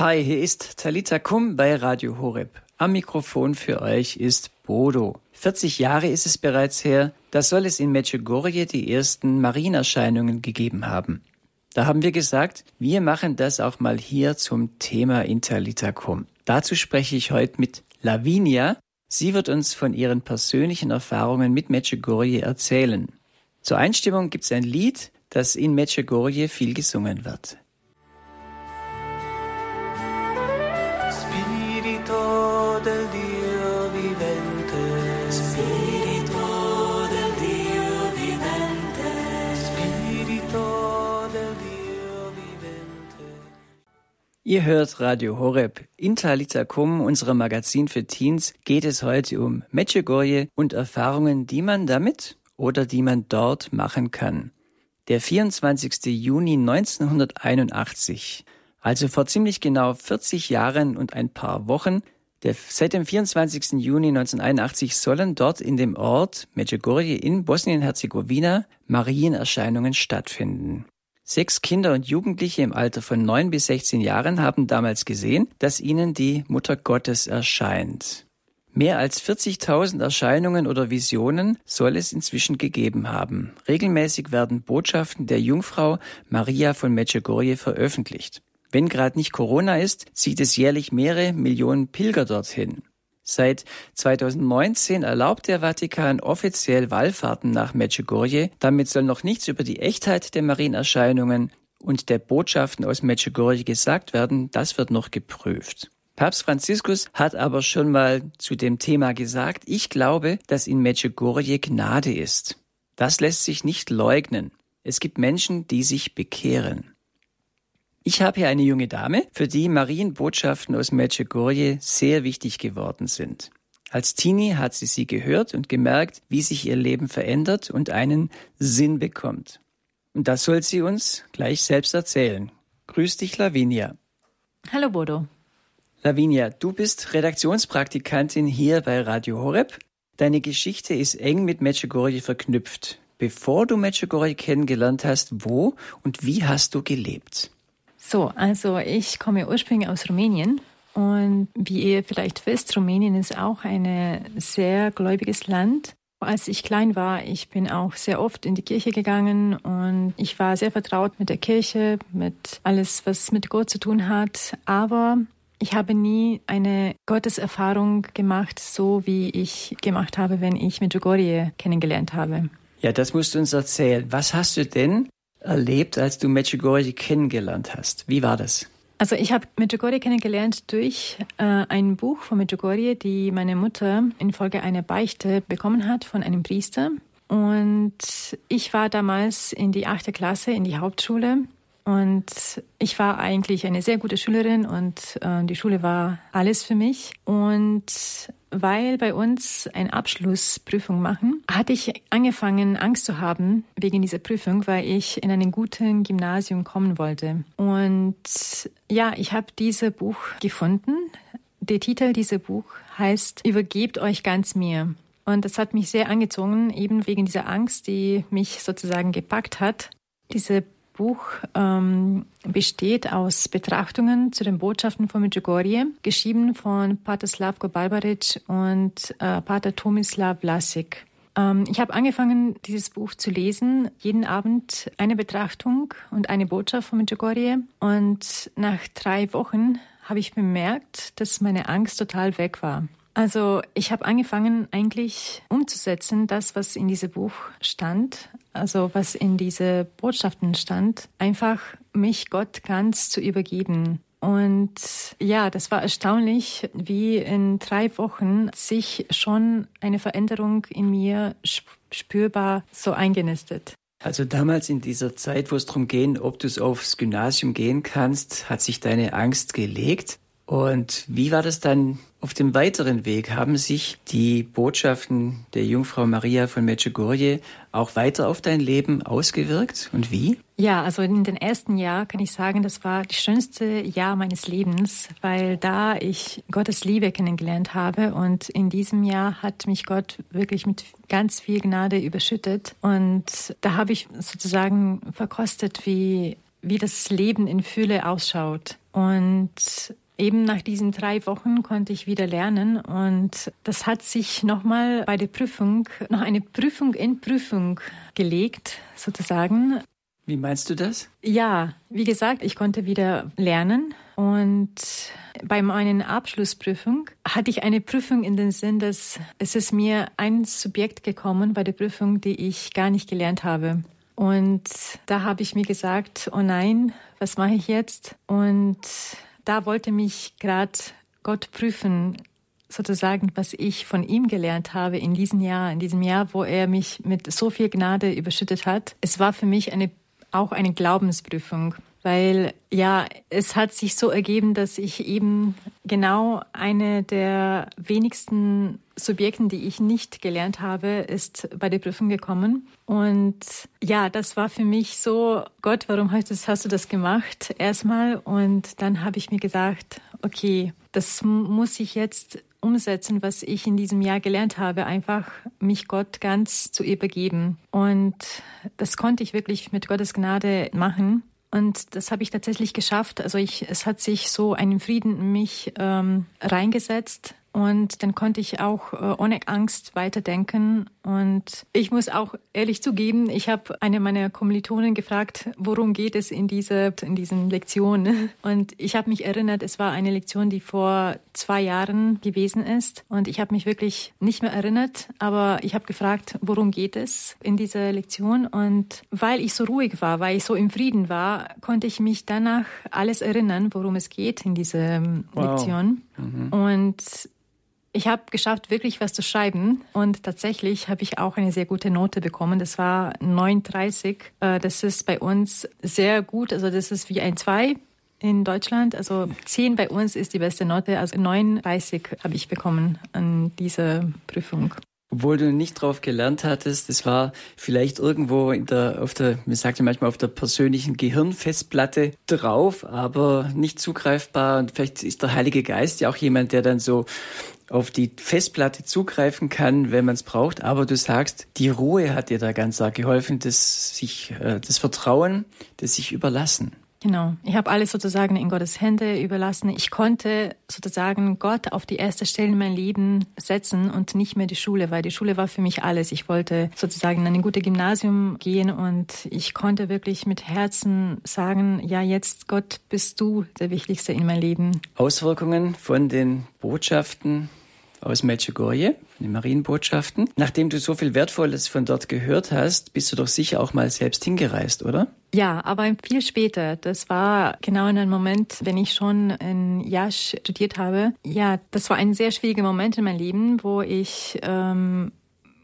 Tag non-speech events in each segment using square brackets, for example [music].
Hi, hier ist Talita Kum bei Radio Horeb. Am Mikrofon für euch ist Bodo. 40 Jahre ist es bereits her, da soll es in Medjugorje die ersten Marienerscheinungen gegeben haben. Da haben wir gesagt, wir machen das auch mal hier zum Thema Interlitacum. Dazu spreche ich heute mit Lavinia. Sie wird uns von ihren persönlichen Erfahrungen mit Medjugorje erzählen. Zur Einstimmung gibt es ein Lied, das in Medjugorje viel gesungen wird. Del Dio vivente, Spirito del Dio vivente, Spirito del Dio vivente. Ihr hört Radio Horeb. In Talitakum, unserem Magazin für Teens, geht es heute um Medjugorje und Erfahrungen, die man damit oder die man dort machen kann. Der 24. Juni 1981 also vor ziemlich genau 40 Jahren und ein paar Wochen, der, seit dem 24. Juni 1981 sollen dort in dem Ort Medjugorje in Bosnien-Herzegowina Marienerscheinungen stattfinden. Sechs Kinder und Jugendliche im Alter von neun bis 16 Jahren haben damals gesehen, dass ihnen die Mutter Gottes erscheint. Mehr als 40.000 Erscheinungen oder Visionen soll es inzwischen gegeben haben. Regelmäßig werden Botschaften der Jungfrau Maria von Medjugorje veröffentlicht. Wenn gerade nicht Corona ist, zieht es jährlich mehrere Millionen Pilger dorthin. Seit 2019 erlaubt der Vatikan offiziell Wallfahrten nach Medjugorje. Damit soll noch nichts über die Echtheit der Marienerscheinungen und der Botschaften aus Medjugorje gesagt werden. Das wird noch geprüft. Papst Franziskus hat aber schon mal zu dem Thema gesagt, ich glaube, dass in Medjugorje Gnade ist. Das lässt sich nicht leugnen. Es gibt Menschen, die sich bekehren. Ich habe hier eine junge Dame, für die Marienbotschaften aus Medjugorje sehr wichtig geworden sind. Als Teenie hat sie sie gehört und gemerkt, wie sich ihr Leben verändert und einen Sinn bekommt. Und das soll sie uns gleich selbst erzählen. Grüß dich, Lavinia. Hallo, Bodo. Lavinia, du bist Redaktionspraktikantin hier bei Radio Horeb. Deine Geschichte ist eng mit Medjugorje verknüpft. Bevor du Medjugorje kennengelernt hast, wo und wie hast du gelebt? So, also ich komme ursprünglich aus Rumänien und wie ihr vielleicht wisst, Rumänien ist auch ein sehr gläubiges Land. Als ich klein war, ich bin auch sehr oft in die Kirche gegangen und ich war sehr vertraut mit der Kirche, mit alles, was mit Gott zu tun hat. Aber ich habe nie eine Gotteserfahrung gemacht, so wie ich gemacht habe, wenn ich Medjugorje kennengelernt habe. Ja, das musst du uns erzählen. Was hast du denn erlebt, als du Medjugorje kennengelernt hast? Wie war das? Also ich habe Medjugorje kennengelernt durch äh, ein Buch von Medjugorje, die meine Mutter infolge einer Beichte bekommen hat von einem Priester. Und ich war damals in die achte Klasse in die Hauptschule und ich war eigentlich eine sehr gute Schülerin und äh, die Schule war alles für mich. Und weil bei uns eine Abschlussprüfung machen, hatte ich angefangen, Angst zu haben wegen dieser Prüfung, weil ich in einen guten Gymnasium kommen wollte. Und ja, ich habe dieses Buch gefunden. Der Titel dieses Buch heißt Übergebt euch ganz mir. Und das hat mich sehr angezogen, eben wegen dieser Angst, die mich sozusagen gepackt hat. Diese Buch ähm, besteht aus Betrachtungen zu den Botschaften von Medjugorje, geschrieben von Pater Slavko Barbaric und äh, Pater Tomislav Vlasik. Ähm, ich habe angefangen, dieses Buch zu lesen, jeden Abend eine Betrachtung und eine Botschaft von Medjugorje. Und nach drei Wochen habe ich bemerkt, dass meine Angst total weg war. Also ich habe angefangen eigentlich umzusetzen, das, was in diesem Buch stand, also was in diese Botschaften stand, einfach mich Gott ganz zu übergeben. Und ja, das war erstaunlich, wie in drei Wochen sich schon eine Veränderung in mir spürbar so eingenistet. Also damals in dieser Zeit, wo es darum geht, ob du aufs Gymnasium gehen kannst, hat sich deine Angst gelegt. Und wie war das dann auf dem weiteren Weg? Haben sich die Botschaften der Jungfrau Maria von Medjugorje auch weiter auf dein Leben ausgewirkt und wie? Ja, also in den ersten Jahr kann ich sagen, das war das schönste Jahr meines Lebens, weil da ich Gottes Liebe kennengelernt habe und in diesem Jahr hat mich Gott wirklich mit ganz viel Gnade überschüttet und da habe ich sozusagen verkostet, wie wie das Leben in Fülle ausschaut. Und eben nach diesen drei Wochen konnte ich wieder lernen und das hat sich nochmal bei der Prüfung, noch eine Prüfung in Prüfung gelegt, sozusagen. Wie meinst du das? Ja, wie gesagt, ich konnte wieder lernen und bei meiner Abschlussprüfung hatte ich eine Prüfung in den Sinn, dass es ist mir ein Subjekt gekommen bei der Prüfung, die ich gar nicht gelernt habe. Und da habe ich mir gesagt, oh nein, was mache ich jetzt? Und da wollte mich gerade Gott prüfen, sozusagen, was ich von ihm gelernt habe in diesem Jahr, in diesem Jahr, wo er mich mit so viel Gnade überschüttet hat. Es war für mich eine, auch eine Glaubensprüfung weil ja, es hat sich so ergeben, dass ich eben genau eine der wenigsten Subjekten, die ich nicht gelernt habe, ist bei der Prüfung gekommen. Und ja, das war für mich so, Gott, warum hast du das gemacht? Erstmal. Und dann habe ich mir gesagt, okay, das muss ich jetzt umsetzen, was ich in diesem Jahr gelernt habe, einfach mich Gott ganz zu übergeben. Und das konnte ich wirklich mit Gottes Gnade machen. Und das habe ich tatsächlich geschafft. Also ich, es hat sich so ein Frieden in mich ähm, reingesetzt, und dann konnte ich auch äh, ohne Angst weiterdenken. Und ich muss auch ehrlich zugeben, ich habe eine meiner Kommilitonen gefragt, worum geht es in, diese, in diesen Lektionen. [laughs] Und ich habe mich erinnert, es war eine Lektion, die vor zwei Jahren gewesen ist. Und ich habe mich wirklich nicht mehr erinnert, aber ich habe gefragt, worum geht es in dieser Lektion. Und weil ich so ruhig war, weil ich so im Frieden war, konnte ich mich danach alles erinnern, worum es geht in dieser ähm, wow. Lektion. Mhm. Und ich habe geschafft, wirklich was zu schreiben und tatsächlich habe ich auch eine sehr gute Note bekommen. Das war 39. Äh, das ist bei uns sehr gut. Also das ist wie ein 2 in Deutschland. Also 10 bei uns ist die beste Note. Also 39 habe ich bekommen an dieser Prüfung. Obwohl du nicht drauf gelernt hattest, das war vielleicht irgendwo in der, auf der, mir sagt manchmal auf der persönlichen Gehirnfestplatte drauf, aber nicht zugreifbar. Und vielleicht ist der Heilige Geist ja auch jemand, der dann so auf die Festplatte zugreifen kann, wenn man es braucht. Aber du sagst, die Ruhe hat dir da ganz arg geholfen, das sich, äh, das Vertrauen, das sich überlassen. Genau. Ich habe alles sozusagen in Gottes Hände überlassen. Ich konnte sozusagen Gott auf die erste Stelle in mein Leben setzen und nicht mehr die Schule, weil die Schule war für mich alles. Ich wollte sozusagen in ein gutes Gymnasium gehen und ich konnte wirklich mit Herzen sagen, ja, jetzt Gott bist du der Wichtigste in meinem Leben. Auswirkungen von den Botschaften aus Medjugorje, von den Marienbotschaften. Nachdem du so viel Wertvolles von dort gehört hast, bist du doch sicher auch mal selbst hingereist, oder? Ja, aber viel später. Das war genau in einem Moment, wenn ich schon in Jasch studiert habe. Ja, das war ein sehr schwieriger Moment in meinem Leben, wo ich ähm,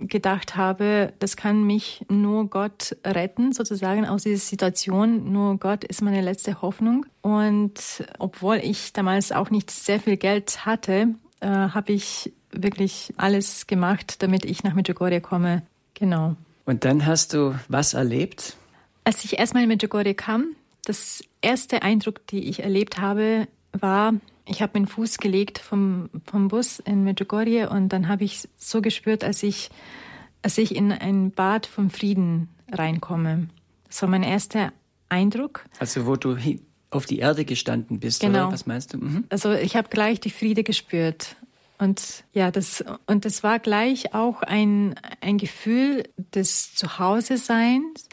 gedacht habe, das kann mich nur Gott retten, sozusagen aus dieser Situation. Nur Gott ist meine letzte Hoffnung. Und obwohl ich damals auch nicht sehr viel Geld hatte, äh, habe ich wirklich alles gemacht, damit ich nach Medjugorje komme. Genau. Und dann hast du was erlebt? Als ich erstmal in Medjugorje kam, das erste Eindruck, die ich erlebt habe, war, ich habe meinen Fuß gelegt vom, vom Bus in Medjugorje und dann habe ich so gespürt, als ich, als ich in ein Bad vom Frieden reinkomme. Das war mein erster Eindruck. Also wo du auf die Erde gestanden bist, genau. oder? Was meinst du? Mhm. Also ich habe gleich die Friede gespürt. Und ja, das, und das war gleich auch ein, ein Gefühl des Zuhause-Seins,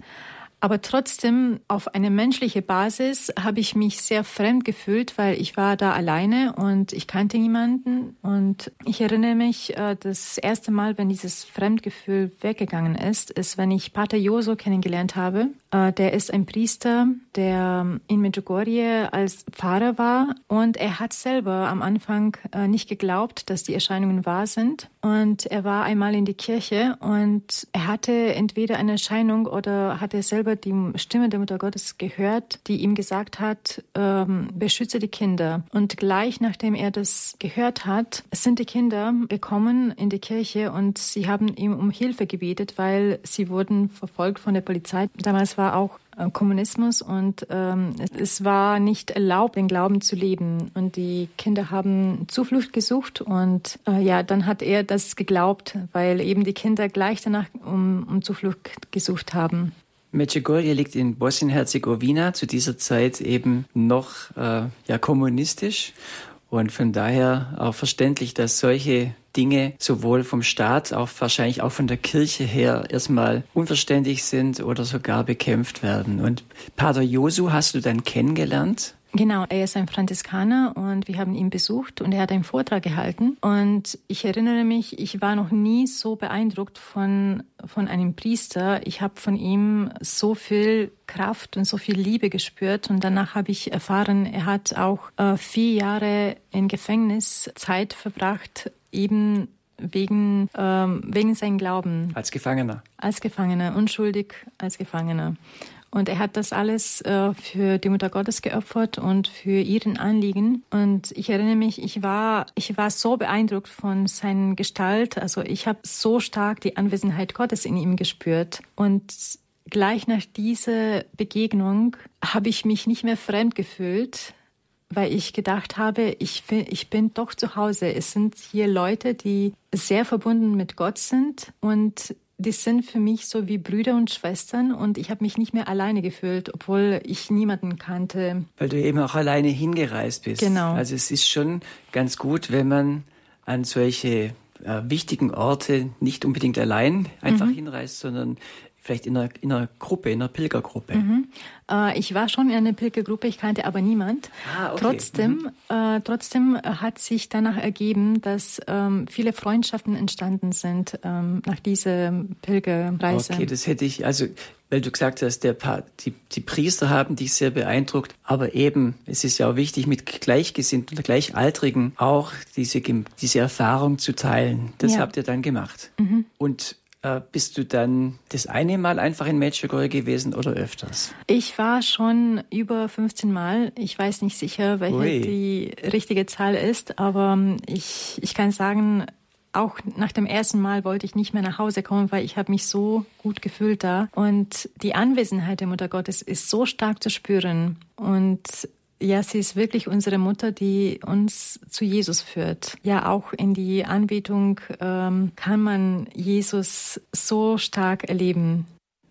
aber trotzdem auf eine menschliche Basis habe ich mich sehr fremd gefühlt, weil ich war da alleine und ich kannte niemanden. Und ich erinnere mich, äh, das erste Mal, wenn dieses Fremdgefühl weggegangen ist, ist, wenn ich Pater Joso kennengelernt habe. Äh, der ist ein Priester, der in Medjugorje als Pfarrer war und er hat selber am Anfang äh, nicht geglaubt, dass die Erscheinungen wahr sind. Und er war einmal in die Kirche und er hatte entweder eine Erscheinung oder hatte selber die Stimme der Mutter Gottes gehört, die ihm gesagt hat, ähm, beschütze die Kinder. Und gleich nachdem er das gehört hat, sind die Kinder gekommen in die Kirche und sie haben ihm um Hilfe gebetet, weil sie wurden verfolgt von der Polizei. Damals war auch äh, Kommunismus und ähm, es war nicht erlaubt, den Glauben zu leben. Und die Kinder haben Zuflucht gesucht und äh, ja, dann hat er das geglaubt, weil eben die Kinder gleich danach um, um Zuflucht gesucht haben. Medjugorje liegt in Bosnien-Herzegowina, zu dieser Zeit eben noch äh, ja, kommunistisch. Und von daher auch verständlich, dass solche Dinge sowohl vom Staat, auch wahrscheinlich auch von der Kirche her erstmal unverständlich sind oder sogar bekämpft werden. Und Pater Josu hast du dann kennengelernt? Genau, er ist ein Franziskaner und wir haben ihn besucht und er hat einen Vortrag gehalten. Und ich erinnere mich, ich war noch nie so beeindruckt von, von einem Priester. Ich habe von ihm so viel Kraft und so viel Liebe gespürt. Und danach habe ich erfahren, er hat auch äh, vier Jahre in Gefängnis Zeit verbracht, eben wegen, ähm, wegen seinem Glauben. Als Gefangener. Als Gefangener, unschuldig als Gefangener. Und er hat das alles äh, für die Mutter Gottes geopfert und für ihren Anliegen. Und ich erinnere mich, ich war, ich war so beeindruckt von seiner Gestalt. Also ich habe so stark die Anwesenheit Gottes in ihm gespürt. Und gleich nach dieser Begegnung habe ich mich nicht mehr fremd gefühlt, weil ich gedacht habe, ich ich bin doch zu Hause. Es sind hier Leute, die sehr verbunden mit Gott sind und die sind für mich so wie Brüder und Schwestern und ich habe mich nicht mehr alleine gefühlt, obwohl ich niemanden kannte. Weil du eben auch alleine hingereist bist. Genau. Also es ist schon ganz gut, wenn man an solche äh, wichtigen Orte nicht unbedingt allein einfach hinreist, sondern vielleicht in einer, in einer Gruppe, in einer Pilgergruppe. Äh, ich war schon in einer Pilgergruppe, ich kannte aber niemand. Ah, okay. Trotzdem, äh, trotzdem hat sich danach ergeben, dass ähm, viele Freundschaften entstanden sind ähm, nach dieser Pilgerreise. Okay, das hätte ich, also, weil du gesagt hast, der pa die, die Priester haben dich sehr beeindruckt, aber eben, es ist ja auch wichtig, mit Gleichgesinnten oder Gleichaltrigen auch diese, diese Erfahrung zu teilen. Das Ja. habt ihr dann gemacht. Und äh, bist du dann das eine Mal einfach in Medjugorje gewesen oder öfters? Ich war schon über 15 Mal. Ich weiß nicht sicher, welche Ui. die richtige Zahl ist, aber ähm, ich, ich kann sagen, auch nach dem ersten Mal wollte ich nicht mehr nach Hause kommen, weil ich habe mich so gut gefühlt da. Und die Anwesenheit der Mutter Gottes ist so stark zu spüren. Und ja, sie ist wirklich unsere Mutter, die uns zu Jesus führt. Ja, auch in die Anbetung ähm, kann man Jesus so stark erleben.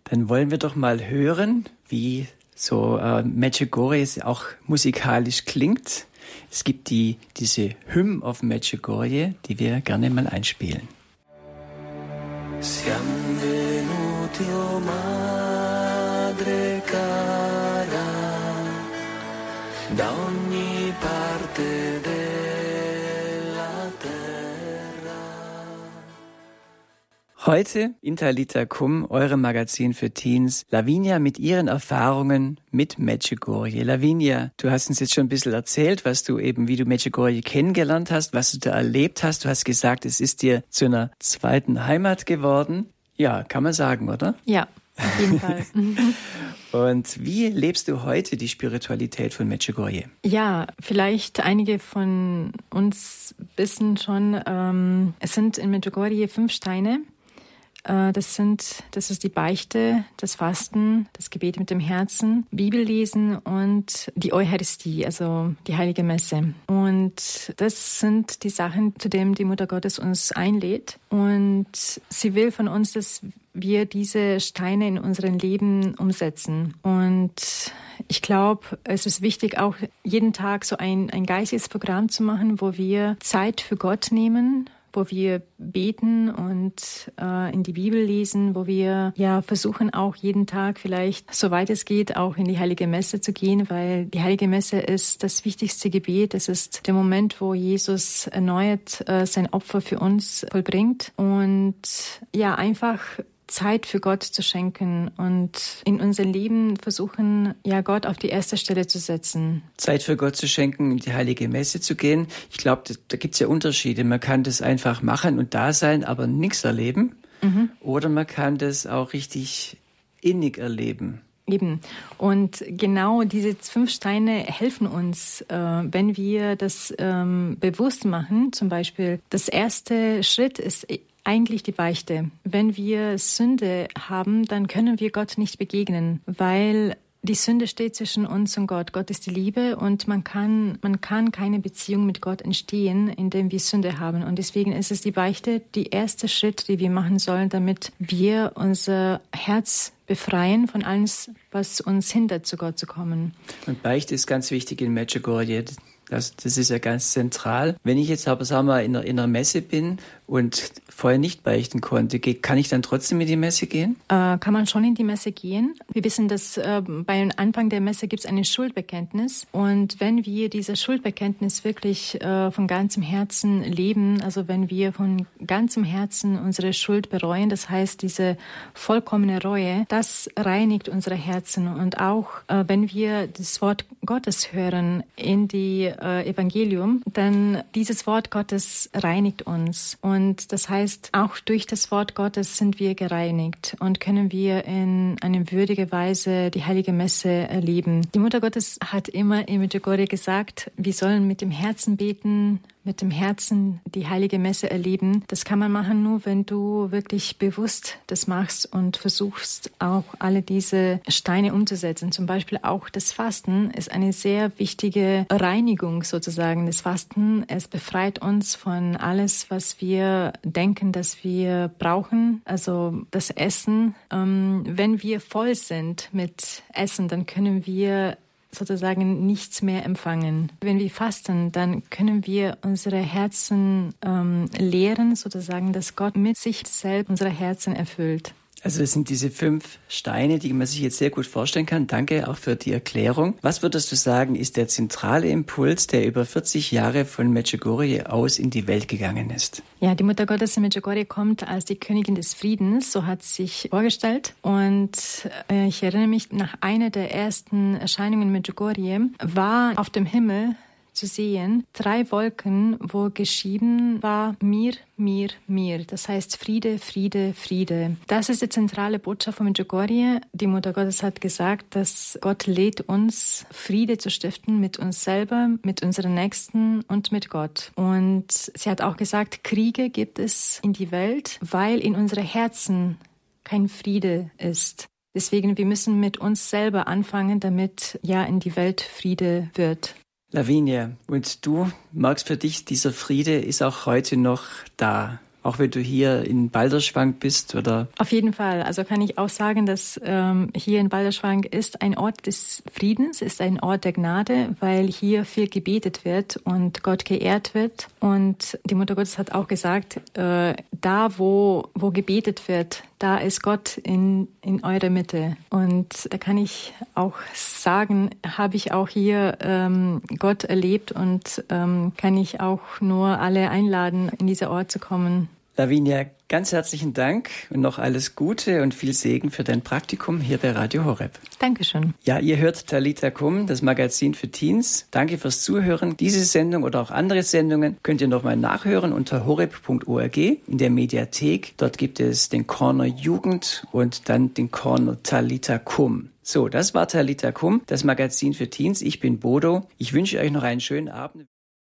Dann wollen wir doch mal hören, wie so äh, Medjugorje auch musikalisch klingt. Es gibt die, diese Hymn of Medjugorje, die wir gerne mal einspielen. Siamo venuti, oh madre cara, da ogni parte della terra. Heute in Talita Kum, eurem Magazin für Teens, Lavinia mit ihren Erfahrungen mit Medjugorje. Lavinia, du hast uns jetzt schon ein bisschen erzählt, was du eben, wie du Medjugorje kennengelernt hast, was du da erlebt hast. Du hast gesagt, es ist dir zu einer zweiten Heimat geworden. Ja, kann man sagen, oder? Ja, auf jeden [laughs] Fall. Und wie lebst du heute die Spiritualität von Medjugorje? Ja, vielleicht einige von uns wissen schon, ähm, es sind in Medjugorje fünf Steine. Äh, das sind, das ist die Beichte, das Fasten, das Gebet mit dem Herzen, Bibellesen und die Eucharistie, also die Heilige Messe. Und das sind die Sachen, zu denen die Mutter Gottes uns einlädt. Und sie will von uns, dass wir diese Steine in unserem Leben umsetzen. Und ich glaube, es ist wichtig, auch jeden Tag so ein, ein geistiges Programm zu machen, wo wir Zeit für Gott nehmen, wo wir beten und äh, in die Bibel lesen, wo wir ja versuchen auch jeden Tag vielleicht, soweit es geht, auch in die Heilige Messe zu gehen, weil die Heilige Messe ist das wichtigste Gebet. Es ist der Moment, wo Jesus erneuert äh, sein Opfer für uns vollbringt und ja einfach Zeit für Gott zu schenken und in unser Leben versuchen, ja, Gott auf die erste Stelle zu setzen. Zeit für Gott zu schenken, in die heilige Messe zu gehen. Ich glaube, da, da gibt's ja Unterschiede. Man kann das einfach machen und da sein, aber nichts erleben. Oder man kann das auch richtig innig erleben. Eben. Und genau diese fünf Steine helfen uns, äh, wenn wir das ähm, bewusst machen. Zum Beispiel, das erste Schritt ist eigentlich die Beichte. Wenn wir Sünde haben, dann können wir Gott nicht begegnen, weil die Sünde steht zwischen uns und Gott. Gott ist die Liebe und man kann, man kann keine Beziehung mit Gott entstehen, indem wir Sünde haben. Und deswegen ist es die Beichte, die erste Schritt, die wir machen sollen, damit wir unser Herz befreien von alles, was uns hindert, zu Gott zu kommen. Und Beichte ist ganz wichtig in Medjugorje. Das, das ist ja ganz zentral. Wenn ich jetzt aber, sagen wir, in in einer Messe bin und vorher nicht beichten konnte, kann ich dann trotzdem in die Messe gehen? Äh, kann man schon in die Messe gehen. Wir wissen, dass äh, beim Anfang der Messe gibt es ein Schuldbekenntnis. Und wenn wir dieses Schuldbekenntnis wirklich äh, von ganzem Herzen leben, also wenn wir von ganzem Herzen unsere Schuld bereuen, das heißt diese vollkommene Reue, das reinigt unsere Herzen. Und auch äh, wenn wir das Wort Gottes hören in die äh, Evangelium, dann dieses Wort Gottes reinigt uns. Und das heißt, auch durch das Wort Gottes sind wir gereinigt und können wir in eine würdige Weise die heilige Messe erleben. Die Mutter Gottes hat immer in Medjugorje gesagt, wir sollen mit dem Herzen beten, mit dem Herzen die heilige Messe erleben. Das kann man machen nur, wenn du wirklich bewusst das machst und versuchst auch alle diese Steine umzusetzen. Zum Beispiel auch das Fasten ist eine sehr wichtige Reinigung sozusagen. Das Fasten, es befreit uns von alles, was wir denken, dass wir brauchen. Also das Essen. Ähm, wenn wir voll sind mit Essen, dann können wir sozusagen nichts mehr empfangen. Wenn wir fasten, dann können wir unsere Herzen ähm, lehren, sozusagen, dass Gott mit sich selbst unsere Herzen erfüllt. Also das sind diese fünf Steine, die man sich jetzt sehr gut vorstellen kann. Danke auch für die Erklärung. Was würdest du sagen, ist der zentrale Impuls, der über 40 Jahre von Medjugorje aus in die Welt gegangen ist? Ja, die Mutter Gottes in Medjugorje kommt als die Königin des Friedens, so hat sich vorgestellt. Und äh, ich erinnere mich, nach einer der ersten Erscheinungen in Medjugorje war auf dem Himmel zu sehen, drei Wolken, wo geschrieben war mir, mir, mir. Das heißt Friede, Friede, Friede. Das ist die zentrale Botschaft von Medjugorje. Die Mutter Gottes hat gesagt, dass Gott lädt uns, Friede zu stiften mit uns selber, mit unseren Nächsten und mit Gott. Und sie hat auch gesagt, Kriege gibt es in die Welt, weil in unsere Herzen kein Friede ist. Deswegen, wir müssen mit uns selber anfangen, damit ja in die Welt Friede wird. Lavinia, und du magst für dich, dieser Friede ist auch heute noch da auch wenn du hier in Balderschwang bist oder? Auf jeden Fall. Also kann ich auch sagen, dass ähm, hier in Balderschwang ist ein Ort des Friedens, ist ein Ort der Gnade, weil hier viel gebetet wird und Gott geehrt wird. Und die Mutter Gottes hat auch gesagt, äh, da wo, wo gebetet wird, da ist Gott in, in eurer Mitte. Und da kann ich auch sagen, habe ich auch hier ähm, Gott erlebt und ähm, kann ich auch nur alle einladen, in dieser Ort zu kommen. Lavinia, ganz herzlichen Dank und noch alles Gute und viel Segen für dein Praktikum hier bei Radio Horeb. Dankeschön. Ja, ihr hört Talita Kum, das Magazin für Teens. Danke fürs Zuhören. Diese Sendung oder auch andere Sendungen könnt ihr nochmal nachhören unter horeb.org in der Mediathek. Dort gibt es den Corner Jugend und dann den Corner Talita Kum. So, das war Talita Kum, das Magazin für Teens. Ich bin Bodo. Ich wünsche euch noch einen schönen Abend.